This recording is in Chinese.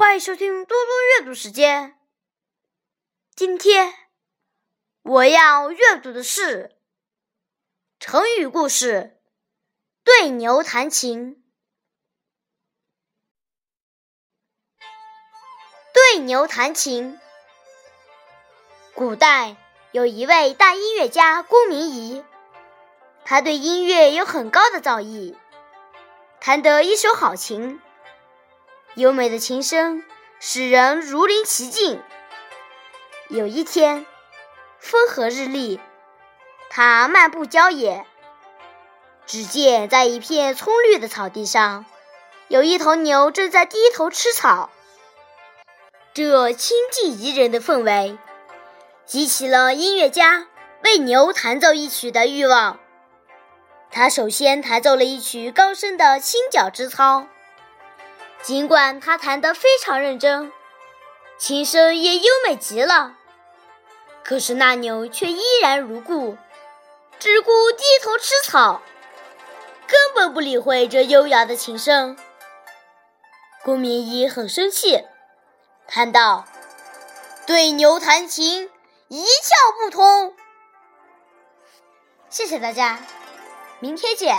欢迎收听多多阅读时间。今天我要阅读的是成语故事“对牛弹琴”。对牛弹琴。古代有一位大音乐家龚明仪，他对音乐有很高的造诣，弹得一手好琴。优美的琴声使人如临其境。有一天，风和日丽，他漫步郊野，只见在一片葱绿的草地上，有一头牛正在低头吃草。这清静宜人的氛围，激起了音乐家为牛弹奏一曲的欲望。他首先弹奏了一曲高深的清角之操。尽管他弹得非常认真，琴声也优美极了，可是那牛却依然如故，只顾低头吃草，根本不理会这优雅的琴声。顾明仪很生气，叹道：“对牛弹琴，一窍不通。”谢谢大家，明天见。